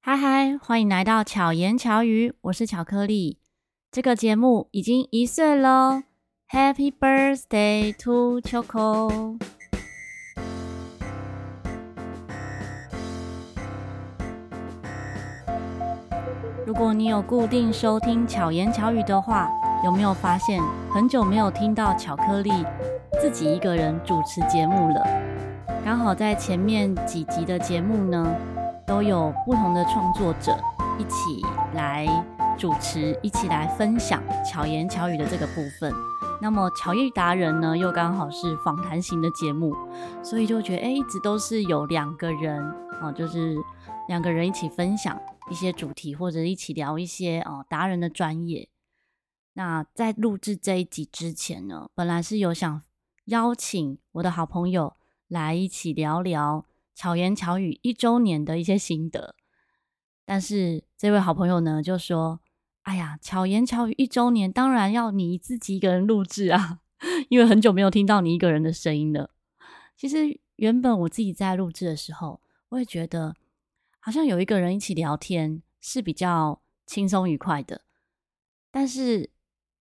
嗨嗨，欢迎来到巧言巧语，我是巧克力。这个节目已经一岁喽，Happy birthday to Choco！如果你有固定收听巧言巧语的话，有没有发现很久没有听到巧克力自己一个人主持节目了？刚好在前面几集的节目呢，都有不同的创作者一起来主持，一起来分享巧言巧语的这个部分。那么巧遇达人呢，又刚好是访谈型的节目，所以就觉得哎，一直都是有两个人哦，就是两个人一起分享一些主题，或者一起聊一些哦达人的专业。那在录制这一集之前呢，本来是有想邀请我的好朋友来一起聊聊。巧言巧语一周年的一些心得，但是这位好朋友呢就说：“哎呀，巧言巧语一周年，当然要你自己一个人录制啊，因为很久没有听到你一个人的声音了。”其实原本我自己在录制的时候，我也觉得好像有一个人一起聊天是比较轻松愉快的，但是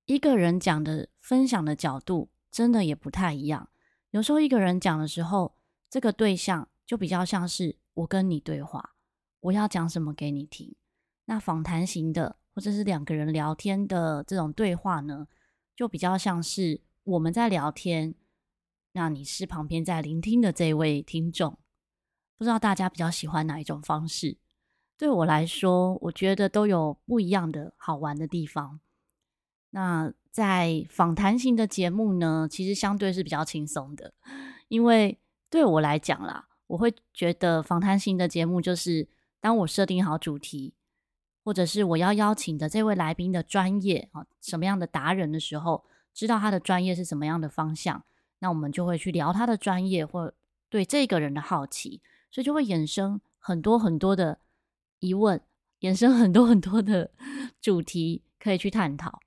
一个人讲的分享的角度真的也不太一样。有时候一个人讲的时候，这个对象。就比较像是我跟你对话，我要讲什么给你听。那访谈型的或者是两个人聊天的这种对话呢，就比较像是我们在聊天，那你是旁边在聆听的这位听众。不知道大家比较喜欢哪一种方式？对我来说，我觉得都有不一样的好玩的地方。那在访谈型的节目呢，其实相对是比较轻松的，因为对我来讲啦。我会觉得访谈型的节目就是，当我设定好主题，或者是我要邀请的这位来宾的专业啊，什么样的达人的时候，知道他的专业是什么样的方向，那我们就会去聊他的专业或对这个人的好奇，所以就会衍生很多很多的疑问，衍生很多很多的 主题可以去探讨，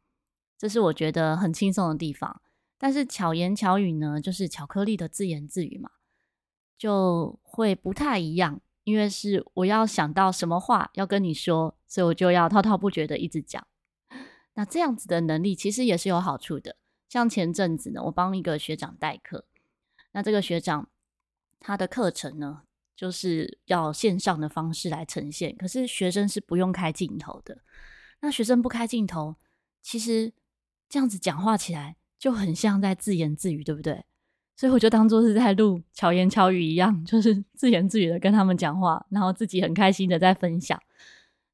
这是我觉得很轻松的地方。但是巧言巧语呢，就是巧克力的自言自语嘛。就会不太一样，因为是我要想到什么话要跟你说，所以我就要滔滔不绝的一直讲。那这样子的能力其实也是有好处的。像前阵子呢，我帮一个学长代课，那这个学长他的课程呢，就是要线上的方式来呈现，可是学生是不用开镜头的。那学生不开镜头，其实这样子讲话起来就很像在自言自语，对不对？所以我就当做是在录巧言巧语一样，就是自言自语的跟他们讲话，然后自己很开心的在分享。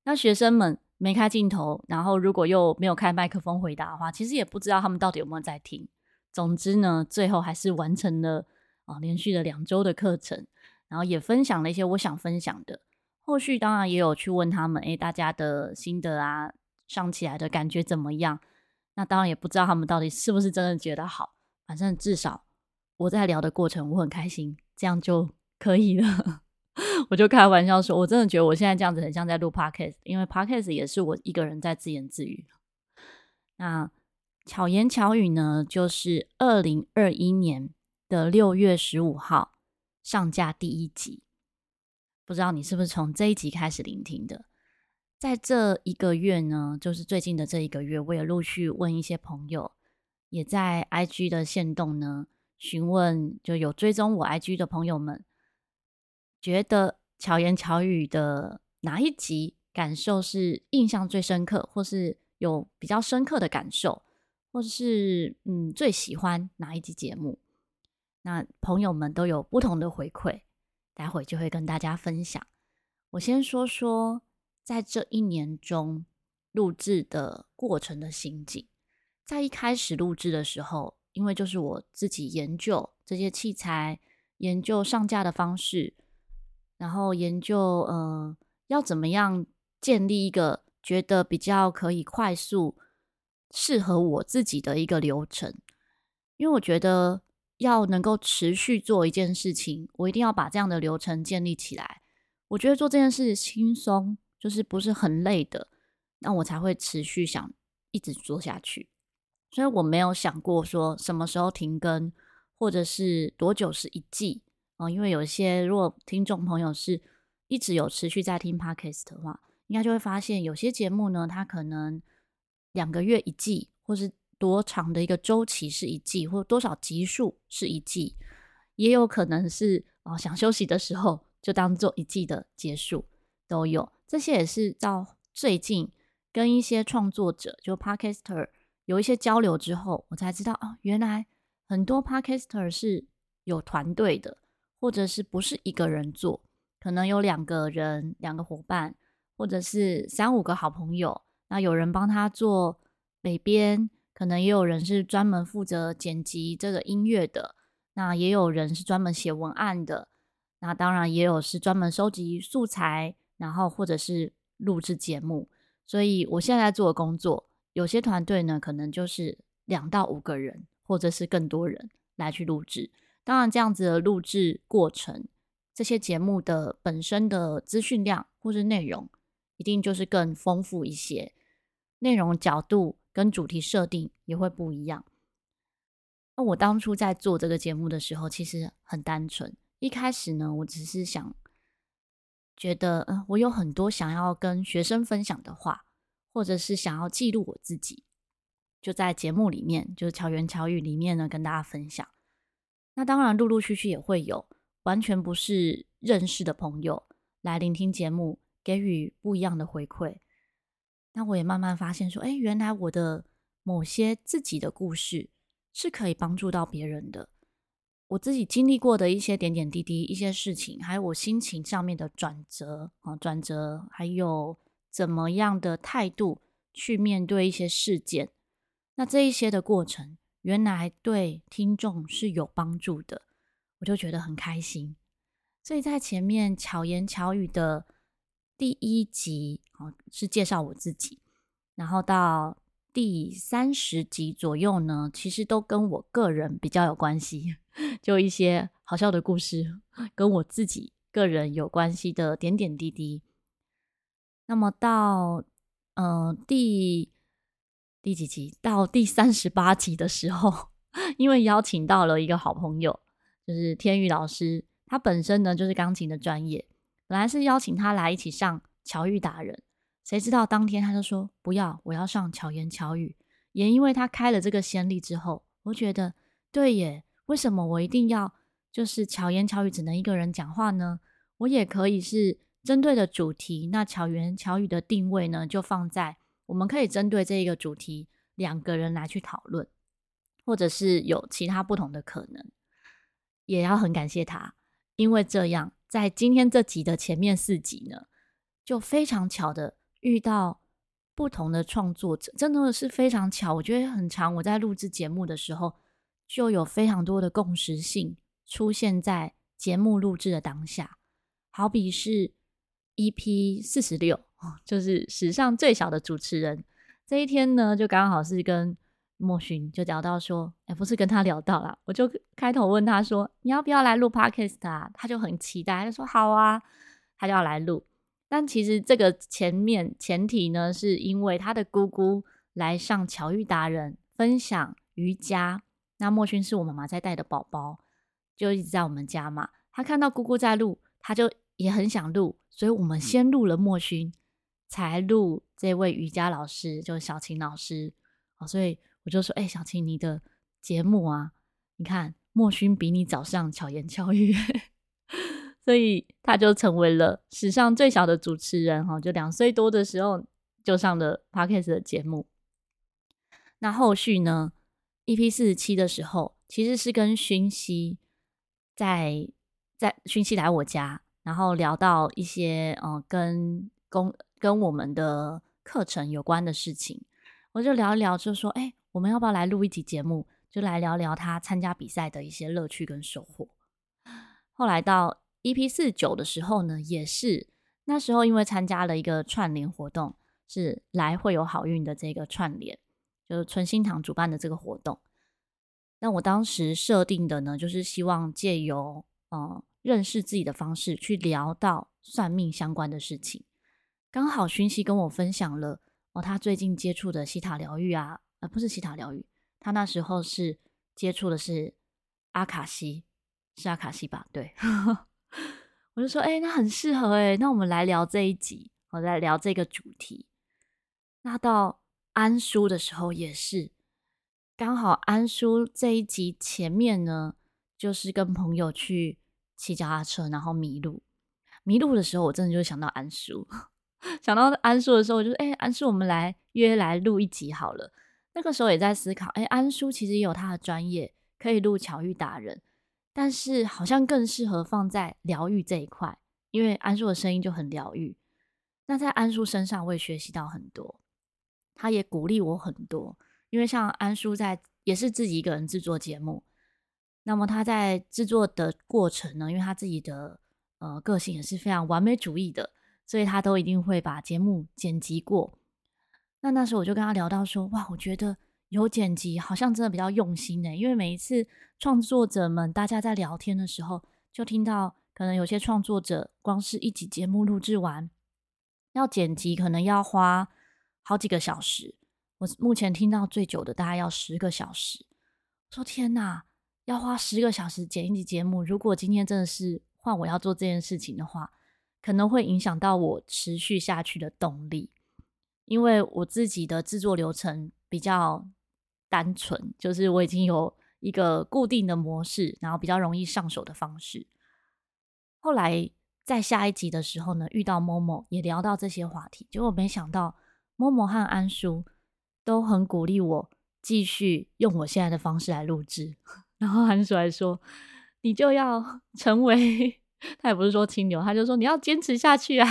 那学生们没开镜头，然后如果又没有开麦克风回答的话，其实也不知道他们到底有没有在听。总之呢，最后还是完成了啊，连续的两周的课程，然后也分享了一些我想分享的。后续当然也有去问他们，诶，大家的心得啊，上起来的感觉怎么样？那当然也不知道他们到底是不是真的觉得好，反正至少。我在聊的过程，我很开心，这样就可以了。我就开玩笑说，我真的觉得我现在这样子很像在录 podcast，因为 podcast 也是我一个人在自言自语。那巧言巧语呢，就是二零二一年的六月十五号上架第一集，不知道你是不是从这一集开始聆听的？在这一个月呢，就是最近的这一个月，我也陆续问一些朋友，也在 IG 的限动呢。询问就有追踪我 IG 的朋友们，觉得巧言巧语的哪一集感受是印象最深刻，或是有比较深刻的感受，或是嗯最喜欢哪一集节目？那朋友们都有不同的回馈，待会就会跟大家分享。我先说说在这一年中录制的过程的心境，在一开始录制的时候。因为就是我自己研究这些器材，研究上架的方式，然后研究呃要怎么样建立一个觉得比较可以快速适合我自己的一个流程。因为我觉得要能够持续做一件事情，我一定要把这样的流程建立起来。我觉得做这件事轻松，就是不是很累的，那我才会持续想一直做下去。所以我没有想过说什么时候停更，或者是多久是一季啊？因为有些如果听众朋友是一直有持续在听 Podcast 的话，应该就会发现有些节目呢，它可能两个月一季，或是多长的一个周期是一季，或多少集数是一季，也有可能是哦想休息的时候就当做一季的结束都有。这些也是到最近跟一些创作者就 Podcaster 有一些交流之后，我才知道哦，原来很多 Podcaster 是有团队的，或者是不是一个人做，可能有两个人、两个伙伴，或者是三五个好朋友。那有人帮他做美编，可能也有人是专门负责剪辑这个音乐的，那也有人是专门写文案的，那当然也有是专门收集素材，然后或者是录制节目。所以我现在在做的工作，有些团队呢，可能就是两到五个人，或者是更多人来去录制。当然，这样子的录制过程，这些节目的本身的资讯量或是内容，一定就是更丰富一些。内容角度跟主题设定也会不一样。那我当初在做这个节目的时候，其实很单纯。一开始呢，我只是想觉得，嗯，我有很多想要跟学生分享的话，或者是想要记录我自己，就在节目里面，就是巧言巧语里面呢，跟大家分享。那当然，陆陆续续也会有完全不是认识的朋友来聆听节目，给予不一样的回馈。那我也慢慢发现说，哎，原来我的某些自己的故事是可以帮助到别人的。我自己经历过的一些点点滴滴、一些事情，还有我心情上面的转折啊，转折，还有怎么样的态度去面对一些事件，那这一些的过程。原来对听众是有帮助的，我就觉得很开心。所以在前面巧言巧语的第一集，哦，是介绍我自己，然后到第三十集左右呢，其实都跟我个人比较有关系，就一些好笑的故事，跟我自己个人有关系的点点滴滴。那么到嗯、第。第几集？到第三十八集的时候，因为邀请到了一个好朋友，就是天宇老师。他本身呢就是钢琴的专业，本来是邀请他来一起上巧育达人，谁知道当天他就说不要，我要上巧言巧语。也因为他开了这个先例之后，我觉得对耶，为什么我一定要就是巧言巧语只能一个人讲话呢？我也可以是针对的主题，那巧言巧语的定位呢就放在。我们可以针对这一个主题，两个人来去讨论，或者是有其他不同的可能，也要很感谢他，因为这样在今天这集的前面四集呢，就非常巧的遇到不同的创作者，真的是非常巧。我觉得很长，我在录制节目的时候，就有非常多的共识性出现在节目录制的当下，好比是 EP 四十六。就是史上最小的主持人。这一天呢，就刚好是跟莫勋就聊到说，哎，不是跟他聊到了，我就开头问他说，你要不要来录 Podcast 啊？他就很期待，他就说好啊，他就要来录。但其实这个前面前提呢，是因为他的姑姑来上巧遇达人分享瑜伽，那莫勋是我妈妈在带的宝宝，就一直在我们家嘛。他看到姑姑在录，他就也很想录，所以我们先录了莫勋。才录这位瑜伽老师，就是小琴老师，哦，所以我就说，哎、欸，小琴，你的节目啊，你看莫勋比你早上巧言巧语，所以他就成为了史上最小的主持人，哈，就两岁多的时候就上了 Podcast 的节目。那后续呢，EP 四十七的时候，其实是跟勋熙在在勋熙来我家，然后聊到一些，呃，跟公。跟我们的课程有关的事情，我就聊一聊，就说：“哎，我们要不要来录一集节目？就来聊聊他参加比赛的一些乐趣跟收获。”后来到 EP 四九的时候呢，也是那时候因为参加了一个串联活动，是来会有好运的这个串联，就是春心堂主办的这个活动。那我当时设定的呢，就是希望借由嗯认识自己的方式，去聊到算命相关的事情。刚好勋熙跟我分享了哦，他最近接触的西塔疗愈啊，呃，不是西塔疗愈，他那时候是接触的是阿卡西，是阿卡西吧？对，我就说，哎、那很适合哎，那我们来聊这一集，我来聊这个主题。那到安叔的时候也是，刚好安叔这一集前面呢，就是跟朋友去骑脚踏车，然后迷路。迷路的时候，我真的就想到安叔，想到安叔的时候，我就说：“哎、安叔，我们来约来录一集好了。”那个时候也在思考，哎、安叔其实也有他的专业，可以录巧遇达人，但是好像更适合放在疗愈这一块，因为安叔的声音就很疗愈。那在安叔身上，我也学习到很多，他也鼓励我很多。因为像安叔在也是自己一个人制作节目，那么他在制作的过程呢，因为他自己的。呃，个性也是非常完美主义的，所以他都一定会把节目剪辑过。那那时候我就跟他聊到说，哇，我觉得有剪辑好像真的比较用心呢。因为每一次创作者们大家在聊天的时候，就听到可能有些创作者光是一集节目录制完，要剪辑可能要花好几个小时。我目前听到最久的大概要十个小时。说天哪，要花十个小时剪一集节目，如果今天真的是。换我要做这件事情的话，可能会影响到我持续下去的动力，因为我自己的制作流程比较单纯，就是我已经有一个固定的模式，然后比较容易上手的方式。后来在下一集的时候呢，遇到 Momo 也聊到这些话题，结果没想到 Momo 和安叔都很鼓励我继续用我现在的方式来录制，然后安叔还说。你就要 成为，他也不是说清流，他就说你要坚持下去啊。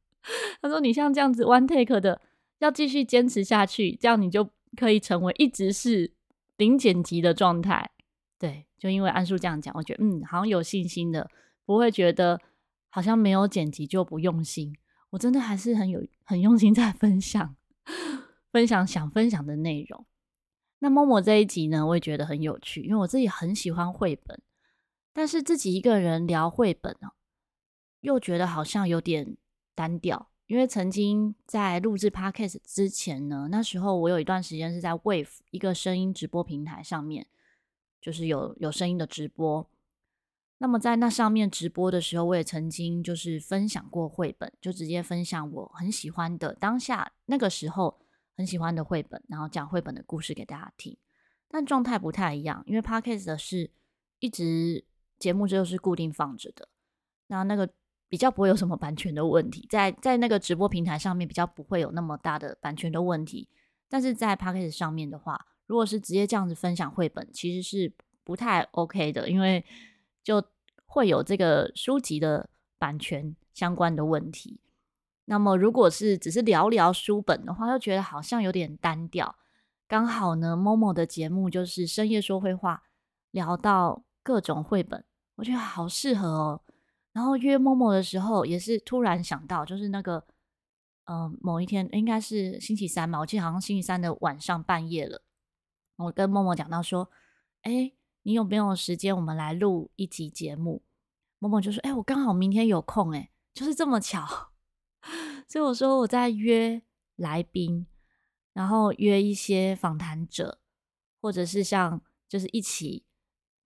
他说你像这样子 one take 的，要继续坚持下去，这样你就可以成为一直是零剪辑的状态。对，就因为安叔这样讲，我觉得嗯，好像有信心的，不会觉得好像没有剪辑就不用心。我真的还是很有很用心在分享，分享想分享的内容。那默默这一集呢，我也觉得很有趣，因为我自己很喜欢绘本。但是自己一个人聊绘本哦，又觉得好像有点单调。因为曾经在录制 Podcast 之前呢，那时候我有一段时间是在 Wave 一个声音直播平台上面，就是有有声音的直播。那么在那上面直播的时候，我也曾经就是分享过绘本，就直接分享我很喜欢的当下那个时候很喜欢的绘本，然后讲绘本的故事给大家听。但状态不太一样，因为 Podcast 的是一直。节目就是固定放着的，那那个比较不会有什么版权的问题，在在那个直播平台上面比较不会有那么大的版权的问题，但是在 Podcast 上面的话，如果是直接这样子分享绘本，其实是不太 OK 的，因为就会有这个书籍的版权相关的问题。那么如果是只是聊聊书本的话，又觉得好像有点单调。刚好呢，Momo 的节目就是深夜说绘话，聊到各种绘本。我觉得好适合哦，然后约 Momo 的时候也是突然想到，就是那个，嗯、某一天应该是星期三嘛，我记得好像星期三的晚上半夜了，我跟 Momo 讲到说，哎，你有没有时间，我们来录一集节目？Momo 就说，哎，我刚好明天有空，哎，就是这么巧，所以我说我在约来宾，然后约一些访谈者，或者是像就是一起。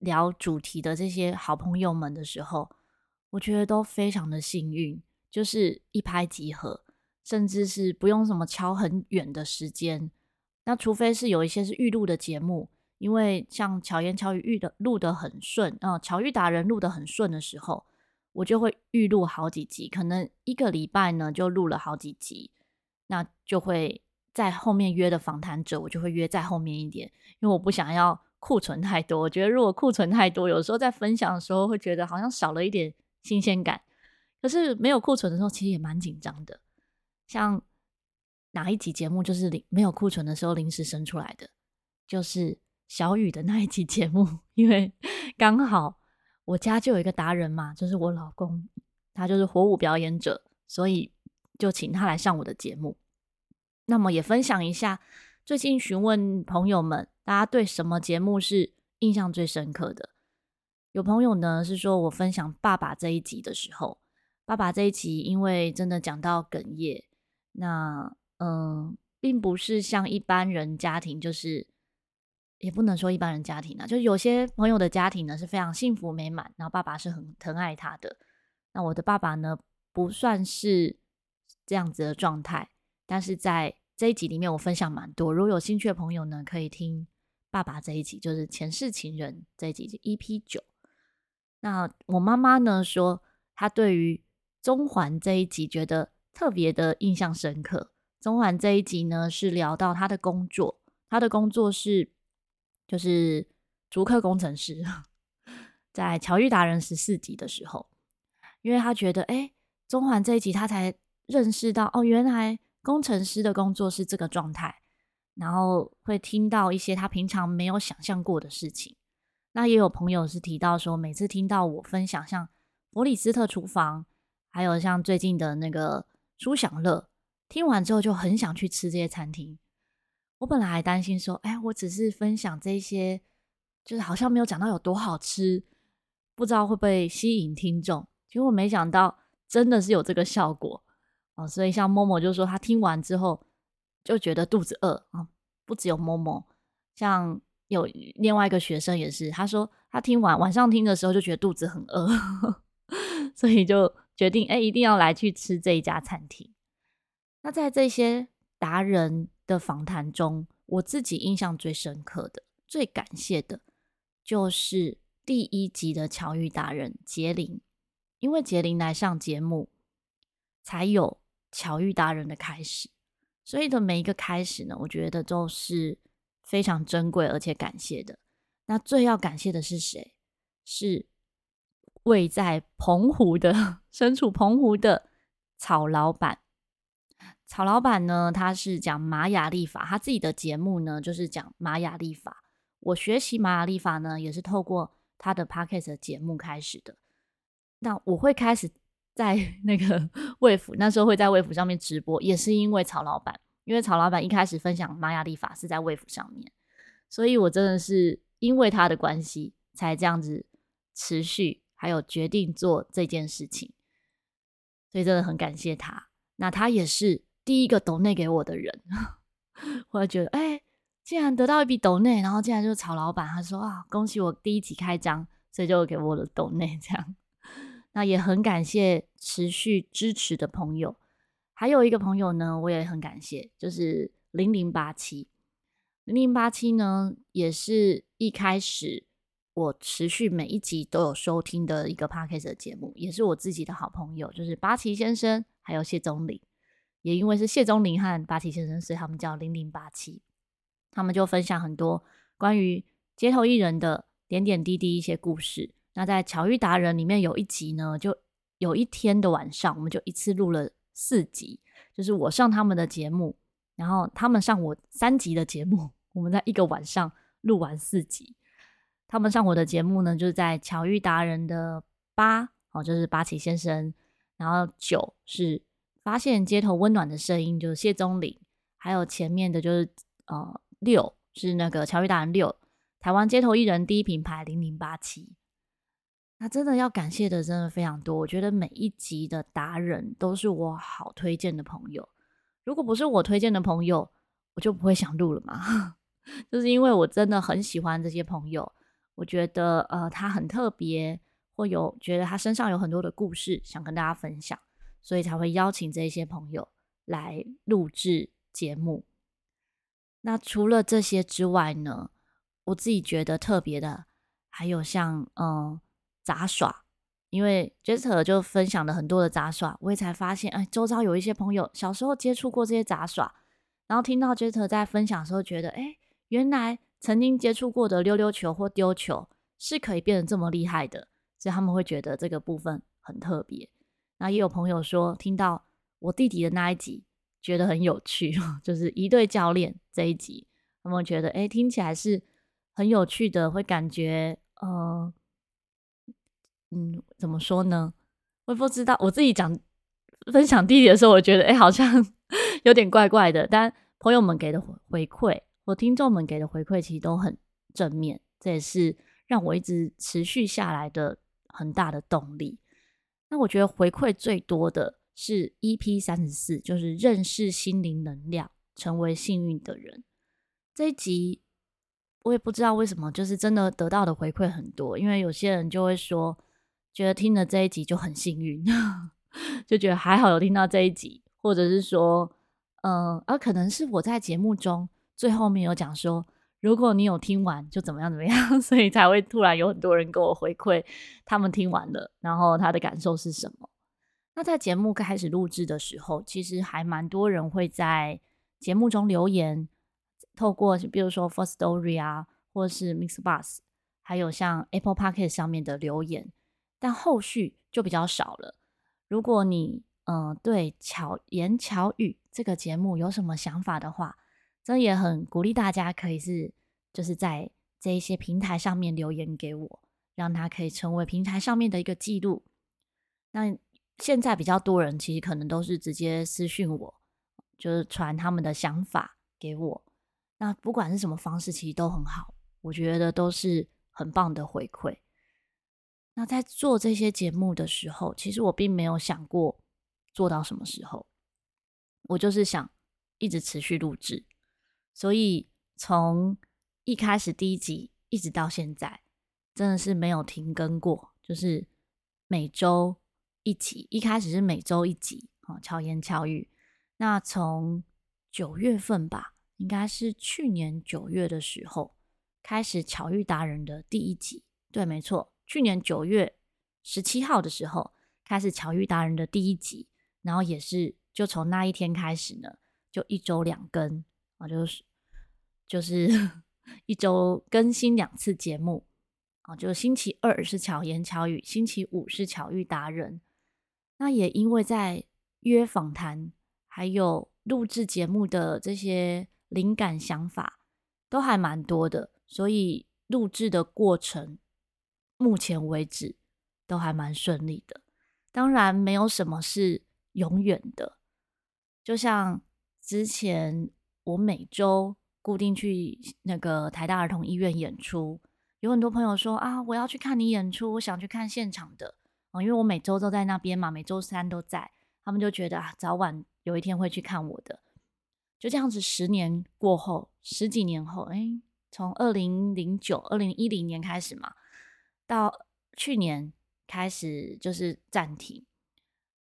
聊主题的这些好朋友们的时候，我觉得都非常的幸运，就是一拍即合，甚至是不用什么敲很远的时间。那除非是有一些是预录的节目，因为像巧言巧语预的录得很顺，啊，巧遇达人录得很顺的时候，我就会预录好几集，可能一个礼拜呢就录了好几集，那就会在后面约的访谈者，我就会约在后面一点，因为我不想要。库存太多，我觉得如果库存太多，有时候在分享的时候会觉得好像少了一点新鲜感。可是没有库存的时候，其实也蛮紧张的。像哪一集节目就是临没有库存的时候临时生出来的，就是小雨的那一集节目，因为刚好我家就有一个达人嘛，就是我老公，他就是火舞表演者，所以就请他来上我的节目。那么也分享一下。最近询问朋友们，大家对什么节目是印象最深刻的？有朋友呢是说我分享爸爸这一集的时候，爸爸这一集因为真的讲到哽咽，那嗯，并不是像一般人家庭，就是也不能说一般人家庭啊，就是有些朋友的家庭呢是非常幸福美满，然后爸爸是很疼爱他的。那我的爸爸呢，不算是这样子的状态，但是在这一集里面我分享蛮多，如果有兴趣的朋友呢，可以听爸爸这一集，就是前世情人这一集，EP 九。那我妈妈呢说，她对于中环这一集觉得特别的印象深刻。中环这一集呢是聊到她的工作，她的工作是就是竹科工程师。在巧遇达人十四集的时候，因为他觉得，哎，中环这一集他才认识到，哦，原来工程师的工作是这个状态，然后会听到一些他平常没有想象过的事情。那也有朋友是提到说，每次听到我分享像弗里斯特厨房，还有像最近的那个舒享乐，听完之后就很想去吃这些餐厅。我本来还担心说，哎，我只是分享这些，就是好像没有讲到有多好吃。不知道会不会吸引听众，结果没想到真的是有这个效果哦。所以像 Momo 就说他听完之后就觉得肚子饿啊、不只有 Momo，像有另外一个学生也是，他说他听完晚上听的时候就觉得肚子很饿，所以就决定哎、一定要来去吃这一家餐厅。那在这些达人的访谈中，我自己印象最深刻的、最感谢的就是。第一集的巧遇达人杰林，因为杰林来上节目，才有巧遇达人的开始。所以的每一个开始呢，我觉得都是非常珍贵而且感谢的。那最要感谢的是谁？是位在澎湖的、身处澎湖的曹老板。曹老板呢，他是讲玛雅历法，他自己的节目呢就是讲玛雅历法。我学习玛雅历法呢，也是透过。他的 podcast 节目开始的，那我会开始在 那个 Wave 那时候会在 Wave 上面直播，也是因为曹老板，因为曹老板一开始分享玛雅历法是在 Wave 上面，所以我真的是因为他的关系才这样子持续，还有决定做这件事情，所以真的很感谢他。那他也是第一个抖内给我的人，我觉得哎。竟然得到一笔抖内，然后竟然就是曹老板，他说啊，恭喜我第一集开张，所以就给我的抖内这样。那也很感谢持续支持的朋友，还有一个朋友呢，我也很感谢，就是零零八七零零八七呢，也是一开始我持续每一集都有收听的一个 podcast 的节目，也是我自己的好朋友，就是八七先生还有谢宗林，也因为是谢宗林和八七先生，所以他们叫零零八七。他们就分享很多关于街头艺人的点点滴滴一些故事。那在巧遇达人里面有一集呢，就有一天的晚上，我们就一次录了四集，就是我上他们的节目，然后他们上我三集的节目，我们在一个晚上录完四集。他们上我的节目呢，就是在巧遇达人的八哦，就是八旗先生，然后九是发现街头温暖的声音，就是谢宗林，还有前面的就是呃。六是那个巧遇达人六，台湾街头艺人第一品牌零零八七。那真的要感谢的真的非常多，我觉得每一集的达人都是我好推荐的朋友。如果不是我推荐的朋友，我就不会想录了嘛。就是因为我真的很喜欢这些朋友，我觉得呃他很特别，或有觉得他身上有很多的故事想跟大家分享，所以才会邀请这些朋友来录制节目。那除了这些之外呢，我自己觉得特别的还有像嗯杂耍，因为 Jester 就分享了很多的杂耍，我也才发现，哎，周遭有一些朋友小时候接触过这些杂耍，然后听到 Jester 在分享的时候，觉得，哎，原来曾经接触过的溜溜球或丢球是可以变得这么厉害的，所以他们会觉得这个部分很特别。那也有朋友说，听到我弟弟的那一集。觉得很有趣，就是一对教练这一集，他们觉得哎，听起来是很有趣的，会感觉呃，嗯，怎么说呢？我不知道，我自己讲分享弟弟的时候，我觉得哎，好像 有点怪怪的。但朋友们给的回馈，或听众们给的回馈，其实都很正面，这也是让我一直持续下来的很大的动力。那我觉得回馈最多的。是 EP 三十四，就是认识心灵能量，成为幸运的人。这一集我也不知道为什么，就是真的得到的回馈很多。因为有些人就会说，觉得听了这一集就很幸运，就觉得还好有听到这一集，或者是说，嗯、呃，而可能是我在节目中最后面有讲说，如果你有听完就怎么样怎么样，所以才会突然有很多人跟我回馈，他们听完了，然后他的感受是什么。那在节目开始录制的时候，其实还蛮多人会在节目中留言，透过比如说 Firstory 啊，或是 Mix Bus，还有像 Apple Podcast 上面的留言。但后续就比较少了。如果你嗯、对巧言巧语这个节目有什么想法的话，这也很鼓励大家可以是就是在这一些平台上面留言给我，让它可以成为平台上面的一个记录。那现在比较多人其实可能都是直接私讯我，就是传他们的想法给我。那不管是什么方式，其实都很好，我觉得都是很棒的回馈。那在做这些节目的时候，其实我并没有想过做到什么时候，我就是想一直持续录制，所以从一开始第一集一直到现在，真的是没有停更过，就是每周一集。一开始是每周一集，啊，巧言巧语。那从九月份吧，应该是去年九月的时候开始，巧遇达人的第一集，对，没错。去年九月十七号的时候，开始巧遇达人的第一集，然后也是就从那一天开始呢，就一周两更啊，就是就是 一周更新两次节目啊，就星期二是巧言巧语，星期五是巧遇达人。那也因为在约访谈还有录制节目的这些灵感想法都还蛮多的，所以录制的过程。目前为止都还蛮顺利的，当然没有什么是永远的。就像之前我每周固定去那个台大儿童医院演出，有很多朋友说啊，我要去看你演出，我想去看现场的啊，因为我每周都在那边嘛，每周三都在，他们就觉得啊，早晚有一天会去看我的。就这样子，十年过后，十几年后，哎，从二零零九、二零一零年开始嘛。到去年开始就是暂停，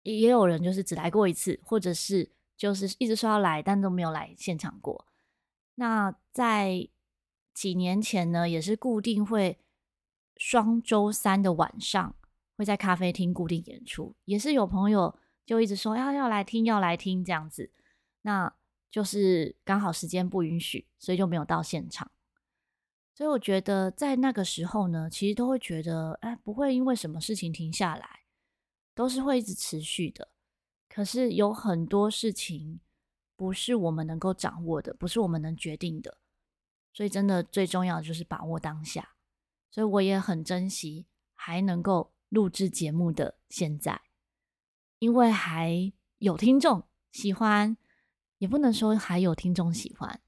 也有人就是只来过一次，或者是就是一直说要来，但都没有来现场过。那在几年前呢，也是固定会双周三的晚上会在咖啡厅固定演出，也是有朋友就一直说要要来听，要来听这样子。那就是刚好时间不允许，所以就没有到现场。所以我觉得在那个时候呢，其实都会觉得，哎，不会因为什么事情停下来，都是会一直持续的。可是有很多事情不是我们能够掌握的，不是我们能决定的。所以真的最重要的就是把握当下。所以我也很珍惜还能够录制节目的现在，因为还有听众喜欢，也不能说还有听众喜欢。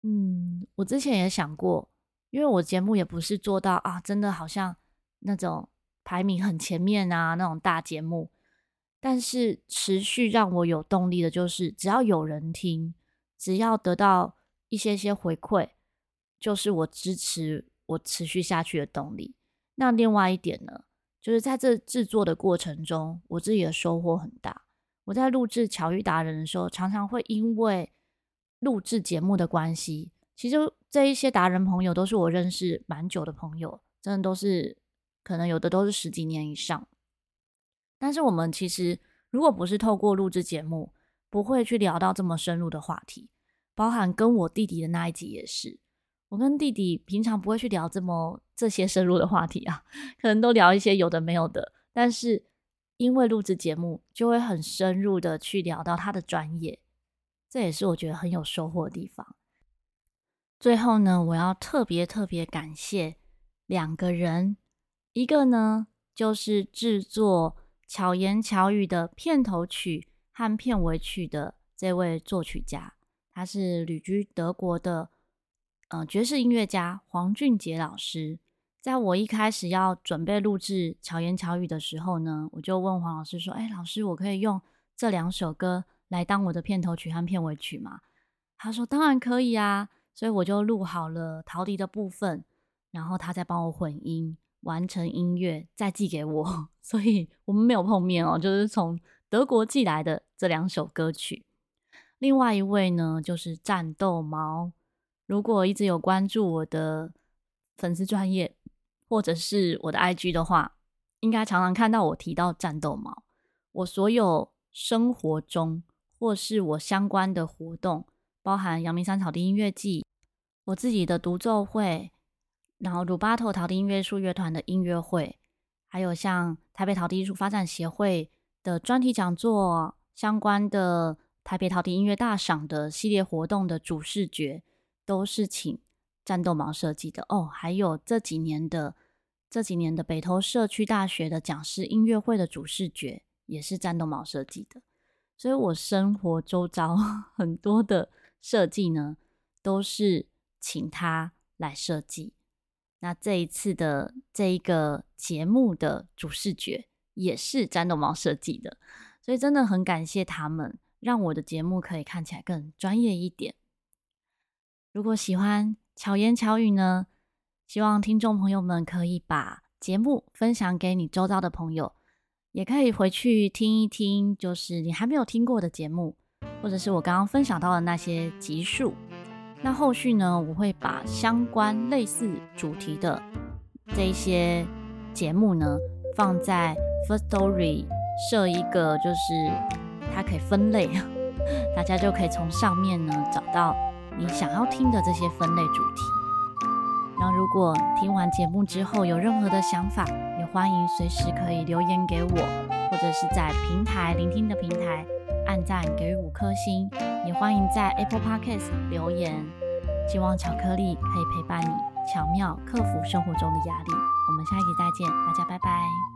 嗯，我之前也想过，因为我节目也不是做到啊，真的好像那种排名很前面啊那种大节目，但是持续让我有动力的就是，只要有人听，只要得到一些些回馈，就是我支持我持续下去的动力。那另外一点呢，就是在这制作的过程中，我自己的收获很大。我在录制巧遇达人的时候，常常会因为录制节目的关系，其实这一些达人朋友都是我认识蛮久的朋友，真的都是可能有的都是十几年以上。但是我们其实如果不是透过录制节目，不会去聊到这么深入的话题，包含跟我弟弟的那一集也是。我跟弟弟平常不会去聊这么这些深入的话题啊，可能都聊一些有的没有的。但是因为录制节目，就会很深入的去聊到他的专业。这也是我觉得很有收获的地方。最后呢，我要特别特别感谢两个人，一个呢就是制作巧言巧语的片头曲和片尾曲的这位作曲家，他是旅居德国的呃爵士音乐家黄俊杰老师。在我一开始要准备录制巧言巧语的时候呢，我就问黄老师说：“哎，老师，我可以用这两首歌？”来当我的片头曲和片尾曲吗？他说当然可以啊，所以我就录好了陶笛的部分，然后他再帮我混音，完成音乐再寄给我，所以我们没有碰面哦，就是从德国寄来的这两首歌曲。另外一位呢，就是战斗猫。如果一直有关注我的粉丝专业或者是我的 IG 的话，应该常常看到我提到战斗猫。我所有生活中或是我相关的活动，包含阳明山草地音乐季、我自己的独奏会，然后鲁巴头陶笛音乐术乐团的音乐会，还有像台北陶笛艺术发展协会的专题讲座相关的。台北陶笛音乐大赏的系列活动的主视觉都是请战斗毛设计的哦，还有这几年的这几年的北投社区大学的讲师音乐会的主视觉也是战斗毛设计的，所以我生活周遭 很多的设计呢都是请他来设计。那这一次的这一个节目的主视觉也是战斗猫设计的，所以真的很感谢他们。让我的节目可以看起来更专业一点。如果喜欢巧言巧语呢，希望听众朋友们可以把节目分享给你周遭的朋友，也可以回去听一听，就是你还没有听过的节目，或者是我刚刚分享到的那些集数。那后续呢，我会把相关类似主题的这一些节目呢，放在 First Story 设一个就是。它可以分类，大家就可以从上面呢找到你想要听的这些分类主题。然后，如果听完节目之后有任何的想法，也欢迎随时可以留言给我，或者是在平台聆听的平台按赞给五颗星，也欢迎在 Apple Podcast 留言。希望巧克力可以陪伴你，巧妙克服生活中的压力。我们下一集再见，大家拜拜。